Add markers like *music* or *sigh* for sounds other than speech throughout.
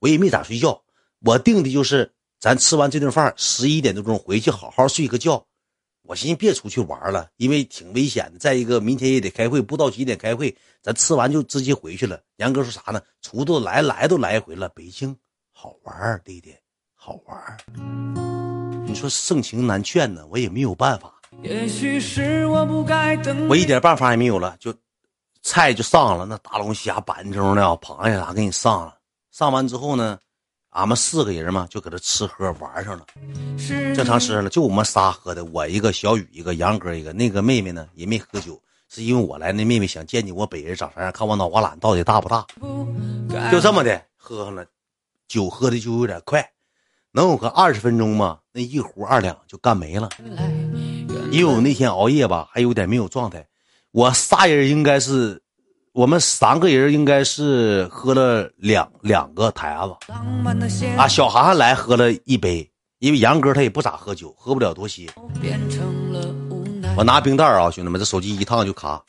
我也没咋睡觉，我定的就是咱吃完这顿饭十一点多钟回去好好睡个觉。我寻思别出去玩了，因为挺危险的。再一个，明天也得开会，不知道几点开会，咱吃完就直接回去了。杨哥说啥呢？出都来来都来一回了，北京好玩弟弟好玩你说盛情难劝呢，我也没有办法。我一点办法也没有了，就菜就上了，那大龙虾、板中的螃蟹啥给你上了。上完之后呢？俺们四个人嘛，就搁这吃喝玩上了，正常吃了。就我们仨喝的，我一个小雨一个杨哥一个。那个妹妹呢也没喝酒，是因为我来，那妹妹想见见我本人长啥样，看我脑瓜懒到底大不大。就这么的喝上了，酒喝的就有点快，能有个二十分钟嘛？那一壶二两就干没了。因为我那天熬夜吧，还有点没有状态。我仨人应该是。我们三个人应该是喝了两两个台子，啊，小涵涵来喝了一杯，因为杨哥他也不咋喝酒，喝不了多些。我拿冰袋啊，兄弟们，这手机一烫就卡。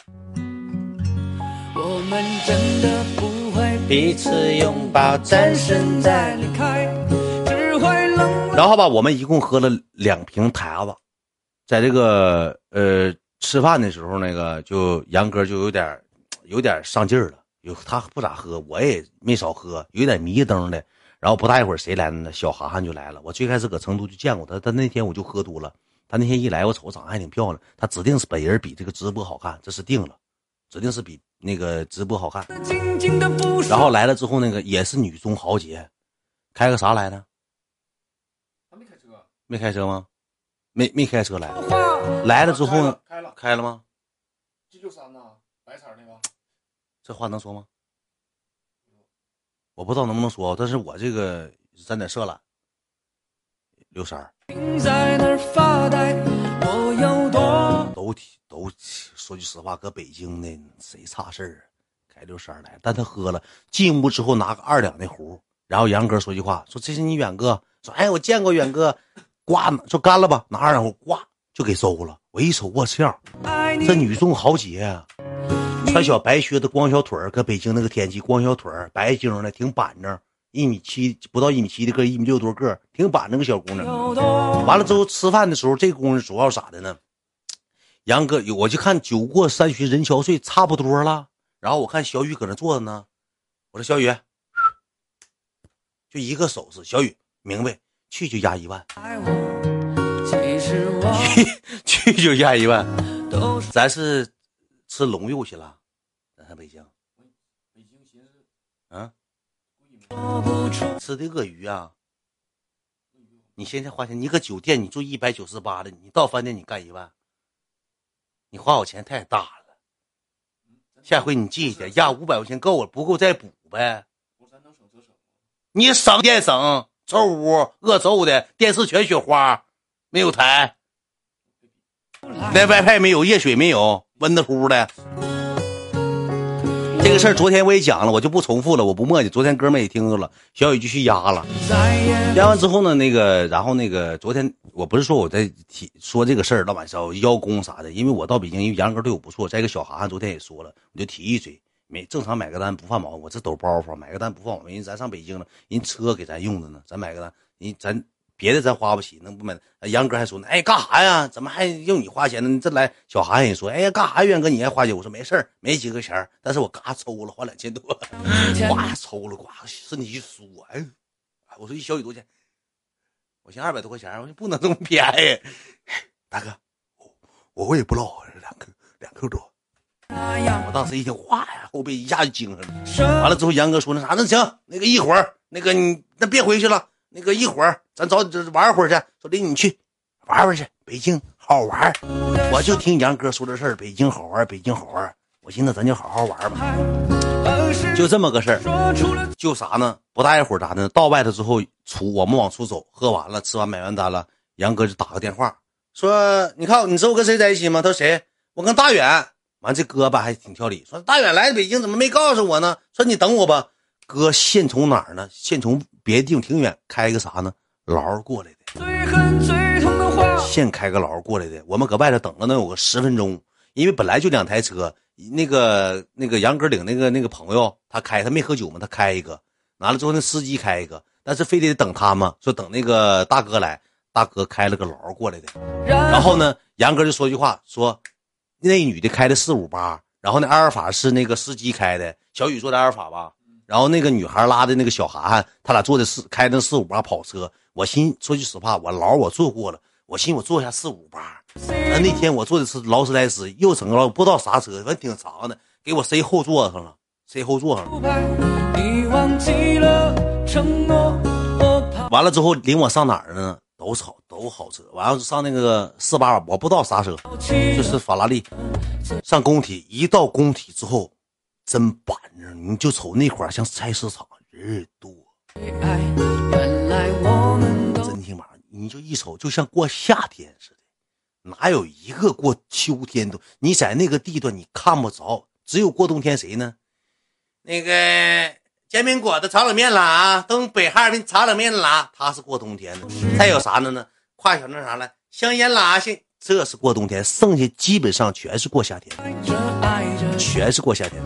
然后吧，我们一共喝了两瓶台子，在这个呃吃饭的时候，那个就杨哥就有点。有点上劲儿了，有他不咋喝，我也没少喝，有点迷瞪的。然后不大一会儿，谁来了呢？小涵涵就来了。我最开始搁成都就见过他，他那天我就喝多了。他那天一来，我瞅长得还挺漂亮，他指定是本人比这个直播好看，这是定了，指定是比那个直播好看。然后来了之后，那个也是女中豪杰，开个啥来的？他没开车，没开车吗？没没开车来，来了之后呢？开了，开了吗？G 六三呢？白色那个。这话能说吗？我不知道能不能说，但是我这个沾点色了。刘三儿，都都说句实话，搁北京的谁差事儿？开刘三儿来，但他喝了，进屋之后拿个二两的壶，然后杨哥说句话，说这是你远哥，说哎我见过远哥，挂说干了吧，拿二两壶挂就给收了。我一瞅，我操，这女中豪杰。穿小白靴子，光小腿儿，搁北京那个天气，光小腿儿，白净的，挺板正，一米七不到一米七的个，一米六多个，挺板正个小姑娘。完了之后吃饭的时候，这姑娘主要咋的呢？杨哥，我就看酒过三巡人憔悴，差不多了。然后我看小雨搁那坐着呢，我说小雨，就一个手势，小雨明白，去就压一万，去 *laughs* 去就压一万，咱是吃龙肉去了。在北京，北京寻思，嗯，吃的鳄鱼啊！你现在花钱，你搁酒店你住一百九十八的，你到饭店你干一万，你花我钱太大了。下回你记一点，压五百块钱够了，不够再补呗。你省电省，臭屋恶臭的，电视全雪花，没有台，那 WiFi 没有，热水没有，温的乎的。这个事儿昨天我也讲了，我就不重复了，我不墨迹。昨天哥们也听着了，小雨就去压了，压完之后呢，那个，然后那个，昨天我不是说我在提说这个事儿，老板说邀功啥的，因为我到北京，因为杨哥对我不错。再一个，小涵涵昨天也说了，我就提一嘴，没正常买个单不犯毛病，我这抖包袱，买个单不犯毛病，人咱上北京了，人车给咱用的呢，咱买个单，人咱。别的咱花不起，能不买？杨哥还说呢，哎，干啥呀？怎么还用你花钱呢？你这来小韩也说，哎呀，干啥？袁哥你还花钱？我说没事儿，没几个钱但是我嘎抽了，花两千多，*laughs* 呱抽了，呱身体一酥，哎，我说一小雨多少钱？我寻二百多块钱，我说不能这么便宜，*laughs* 大哥，我我也不唠，两克两克多。我当时一听，哗呀，后背一下就精神了。完了之后，杨哥说那啥，那行，那个一会儿，那个你那别回去了。那个一会儿咱找你玩会儿去，说领你去玩玩去，北京好玩。我就听杨哥说这事儿，北京好玩，北京好玩。我寻思咱就好好玩吧，就这么个事儿。就啥呢？不大一会儿咋的？到外头之后出，我们往出走，喝完了，吃完买完单了，杨哥就打个电话说：“你看，你知道我跟谁在一起吗？”他说：“谁？我跟大远。”完这哥吧还挺挑理，说：“大远来北京怎么没告诉我呢？”说：“你等我吧。”哥现从哪儿呢？现从别的地方挺远，开个啥呢？劳过来的。现开个劳过来的。我们搁外头等了能有个十分钟，因为本来就两台车。那个那个杨哥领那个那个朋友，他开，他没喝酒嘛，他开一个。完了之后那司机开一个，但是非得等他嘛，说等那个大哥来，大哥开了个劳过来的，然后呢，杨哥就说句话，说那女的开的四五八，然后那阿尔法是那个司机开的，小雨坐的阿尔法吧，然后那个女孩拉的那个小涵涵，他俩坐的四开的四五八跑车，我心说句实话，我劳我坐过了，我寻我坐下四五八，那那天我坐的是劳斯莱斯，又整个不知道啥车，反正挺长的，给我塞后座上了，塞后座上了。完了之后领我上哪儿呢？都好都好车。完了上那个四八，我不知道啥车，就是法拉利。上工体，一到工体之后，真板正，你就瞅那块儿像菜市场，人多。真挺板，你就一瞅就像过夏天似的。哪有一个过秋天的？你在那个地段你看不着，只有过冬天谁呢？那个煎饼果子、炒冷面啦，东北哈尔滨炒冷面啦，他是过冬天的。还有啥呢呢？跨小那啥了，香烟拉去这是过冬天，剩下基本上全是过夏天，全是过夏天。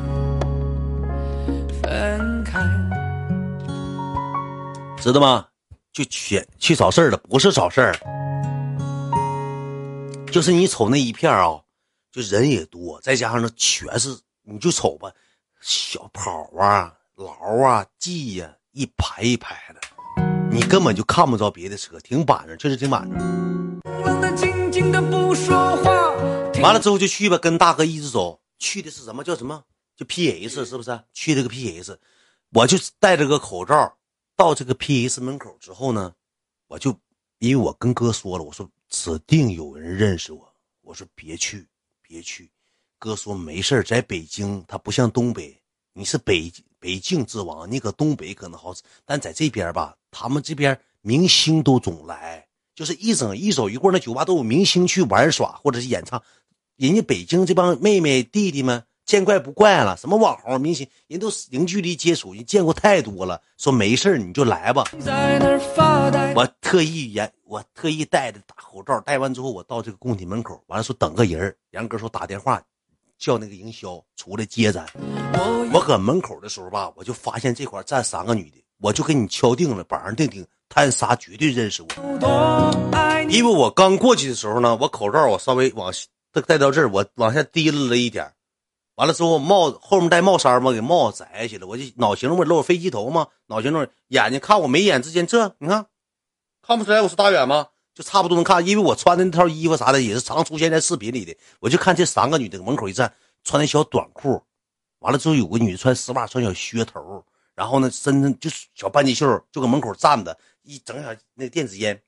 知道吗？就全去找事儿了，不是找事儿。就是你瞅那一片啊，就人也多，再加上那全是，你就瞅吧，小跑啊、劳啊、G 呀，一排一排的，你根本就看不着别的车，挺板正，确实挺板正。完了之后就去吧，跟大哥一直走，去的是什么叫什么？就 PS 是不是？去这个 PS，我就戴着个口罩，到这个 PS 门口之后呢，我就因为我跟哥说了，我说。指定有人认识我，我说别去，别去。哥说没事在北京，他不像东北，你是北北境之王，你搁东北可能好使，但在这边吧，他们这边明星都总来，就是一整一走一过那酒吧都有明星去玩耍或者是演唱，人家北京这帮妹妹弟弟们。见怪不怪了，什么网红明星，人都零距离接触，人见过太多了。说没事你就来吧。我特意严，我特意戴着大口罩，戴完之后我到这个工体门口，完了说等个人杨哥说打电话叫那个营销出来接咱。我搁门口的时候吧，我就发现这块站三个女的，我就给你敲定了，板上钉钉，他仨绝对认识我。因为我刚过去的时候呢，我口罩我稍微往戴到这儿，我往下提了了一点。完了之后，帽子后面戴帽衫嘛，给帽子摘下去了。我就脑型不露飞机头嘛，脑型露眼睛看我眉眼之间，这你看看不出来我是大远吗？就差不多能看，因为我穿的那套衣服啥的也是常出现在视频里的。我就看这三个女的门口一站，穿那小短裤，完了之后有个女的穿丝袜，穿小靴头，然后呢身上就是小半截袖，就搁门口站着，一整小那电子烟，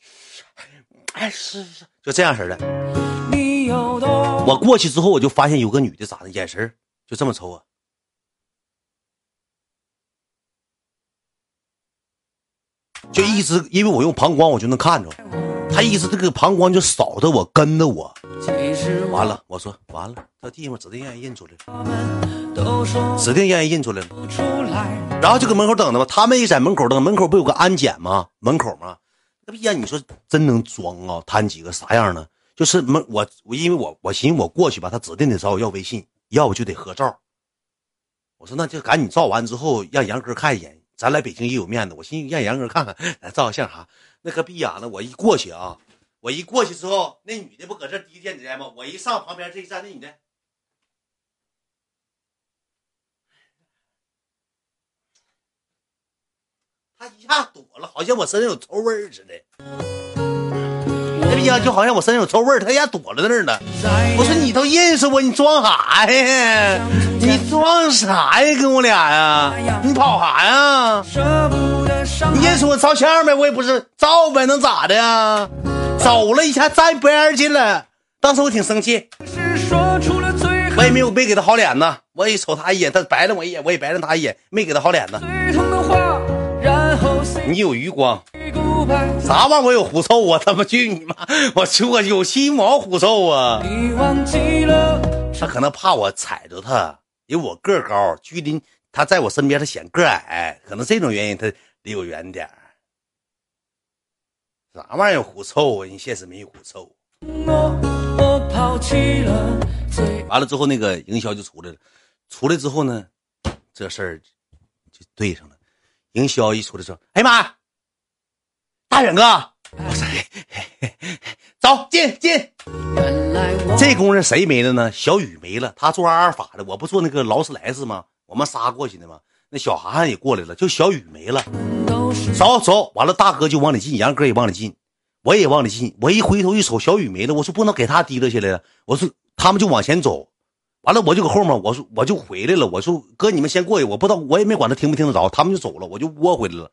*sniffs* 哎是是，就这样式的。我过去之后，我就发现有个女的，咋的？眼神就这么瞅我，就一直因为我用膀胱，我就能看着，她一直这个膀胱就扫着我，跟着我。完了，我说完了，这地方指定让人认出来了，指定让人认出来了。然后就搁门口等着吧。他们也在门口等，门口不有个安检吗？门口吗？那逼呀！你说真能装啊？他几个啥样呢？就是门我我因为我我寻思我过去吧，他指定得找我要微信，要不就得合照。我说那就赶紧照完之后让杨哥看一眼，咱来北京也有面子。我寻思让杨哥看看，来照个相啥。那个逼呀，那我一过去啊，我一过去之后，那女的不搁这递电子烟吗？我一上旁边这一站，那女的，她一下躲了，好像我身上有臭味似的。呀，就好像我身上有臭味儿，他家躲在那儿呢。我说你都认识我，你装啥呀？*laughs* 你装啥呀？跟我俩呀？你跑啥呀？你认识我照相呗？我也不是照呗，能咋的呀？走了一下站边去了，当时我挺生气，我也没有没给他好脸子。我也瞅他一眼，他白了我一眼，我也白了他一眼，没给他好脸子。你有余光。啥玩意我有狐臭啊！他妈去你妈！*laughs* 我我有心毛狐臭啊！他可能怕我踩着他，因为我个高，距离他在我身边，他显个矮，可能这种原因他离我远点啥玩意有狐臭啊？你现实没有狐臭。完了之后，那个营销就出来了。出来之后呢，这事儿就对上了。营销一出来说：“哎呀妈，大远哥，*laughs* 我说，走进进。”这功夫谁没了呢？小雨没了，他做阿尔法的，我不做那个劳斯莱斯吗？我们仨过去的吗？那小涵涵也过来了，就小雨没了。走走，完了，大哥就往里进，杨哥也往里进，我也往里进。我一回头一瞅，小雨没了，我说不能给他提溜下来了。我说他们就往前走，完了我就搁后面，我说我就回来了。我说哥，你们先过去，我不知道，我也没管他听不听得着，他们就走了，我就窝回来了。